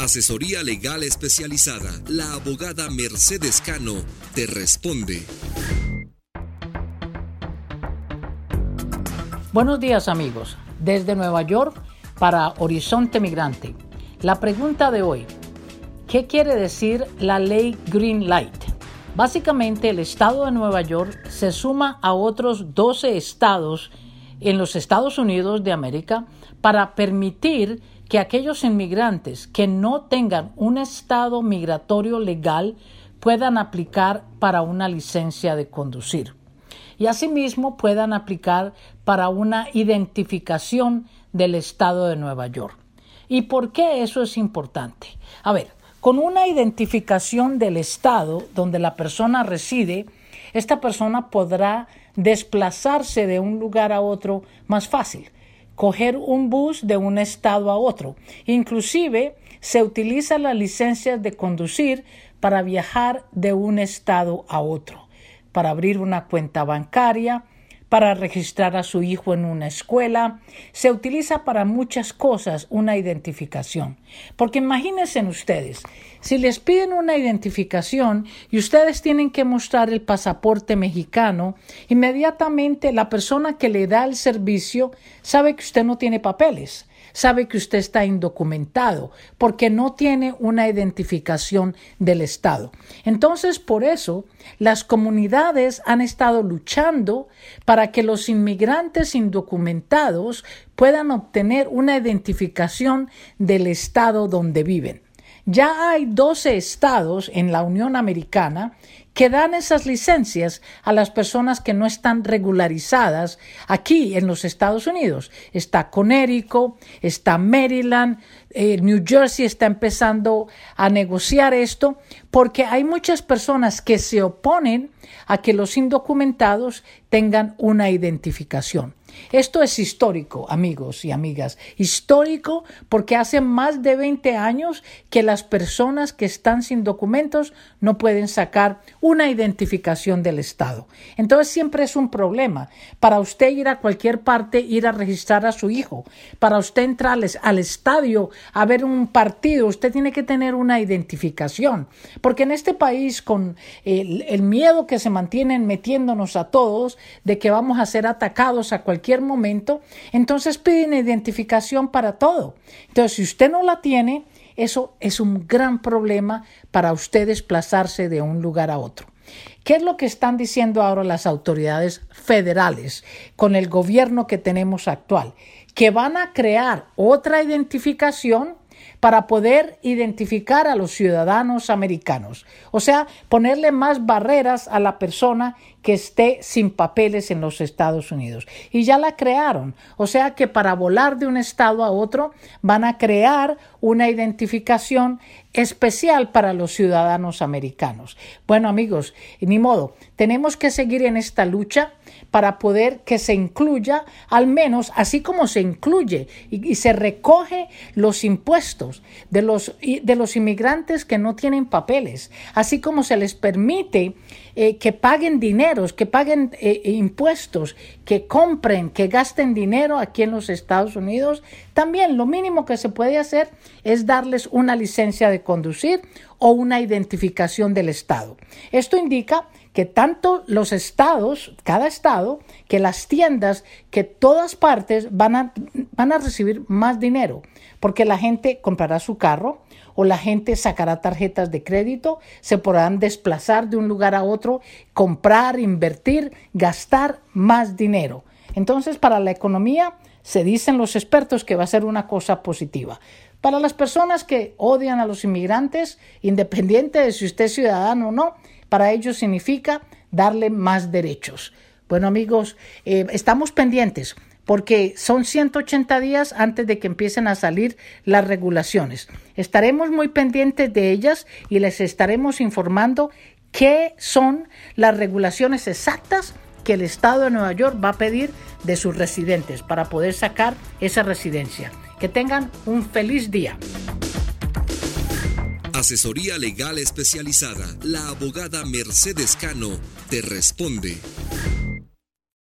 Asesoría legal especializada. La abogada Mercedes Cano te responde. Buenos días amigos. Desde Nueva York para Horizonte Migrante. La pregunta de hoy. ¿Qué quiere decir la ley Green Light? Básicamente el estado de Nueva York se suma a otros 12 estados en los Estados Unidos de América para permitir que aquellos inmigrantes que no tengan un estado migratorio legal puedan aplicar para una licencia de conducir y asimismo puedan aplicar para una identificación del estado de Nueva York. ¿Y por qué eso es importante? A ver, con una identificación del estado donde la persona reside, esta persona podrá desplazarse de un lugar a otro más fácil coger un bus de un estado a otro. Inclusive se utiliza la licencia de conducir para viajar de un estado a otro, para abrir una cuenta bancaria, para registrar a su hijo en una escuela. Se utiliza para muchas cosas una identificación. Porque imagínense ustedes, si les piden una identificación y ustedes tienen que mostrar el pasaporte mexicano, inmediatamente la persona que le da el servicio sabe que usted no tiene papeles sabe que usted está indocumentado porque no tiene una identificación del Estado. Entonces, por eso, las comunidades han estado luchando para que los inmigrantes indocumentados puedan obtener una identificación del Estado donde viven. Ya hay 12 estados en la Unión Americana que dan esas licencias a las personas que no están regularizadas aquí en los Estados Unidos. Está Connecticut, está Maryland, eh, New Jersey está empezando a negociar esto porque hay muchas personas que se oponen a que los indocumentados tengan una identificación. Esto es histórico, amigos y amigas. Histórico porque hace más de 20 años que las personas que están sin documentos no pueden sacar una identificación del Estado. Entonces siempre es un problema. Para usted ir a cualquier parte, ir a registrar a su hijo, para usted entrar al estadio a ver un partido, usted tiene que tener una identificación. Porque en este país, con el, el miedo que se mantienen metiéndonos a todos de que vamos a ser atacados a cualquier momento, entonces piden identificación para todo. Entonces, si usted no la tiene, eso es un gran problema para usted desplazarse de un lugar a otro. ¿Qué es lo que están diciendo ahora las autoridades federales con el gobierno que tenemos actual? Que van a crear otra identificación para poder identificar a los ciudadanos americanos. O sea, ponerle más barreras a la persona que esté sin papeles en los Estados Unidos. Y ya la crearon. O sea que para volar de un estado a otro van a crear una identificación especial para los ciudadanos americanos. Bueno amigos, ni modo, tenemos que seguir en esta lucha para poder que se incluya, al menos así como se incluye y, se recoge los impuestos de los, de los inmigrantes que no tienen papeles, así como se les permite eh, que paguen dineros, que paguen eh, impuestos, que compren, que gasten dinero aquí en los Estados Unidos, también lo mínimo que se puede hacer es darles una licencia de conducir o una identificación del Estado. Esto indica que tanto los estados, cada estado, que las tiendas, que todas partes van a, van a recibir más dinero, porque la gente comprará su carro o la gente sacará tarjetas de crédito, se podrán desplazar de un lugar a otro, comprar, invertir, gastar más dinero. Entonces, para la economía, se dicen los expertos que va a ser una cosa positiva. Para las personas que odian a los inmigrantes, independiente de si usted es ciudadano o no, para ellos significa darle más derechos. Bueno amigos, eh, estamos pendientes porque son 180 días antes de que empiecen a salir las regulaciones. Estaremos muy pendientes de ellas y les estaremos informando qué son las regulaciones exactas que el Estado de Nueva York va a pedir de sus residentes para poder sacar esa residencia. Que tengan un feliz día. Asesoría legal especializada. La abogada Mercedes Cano te responde.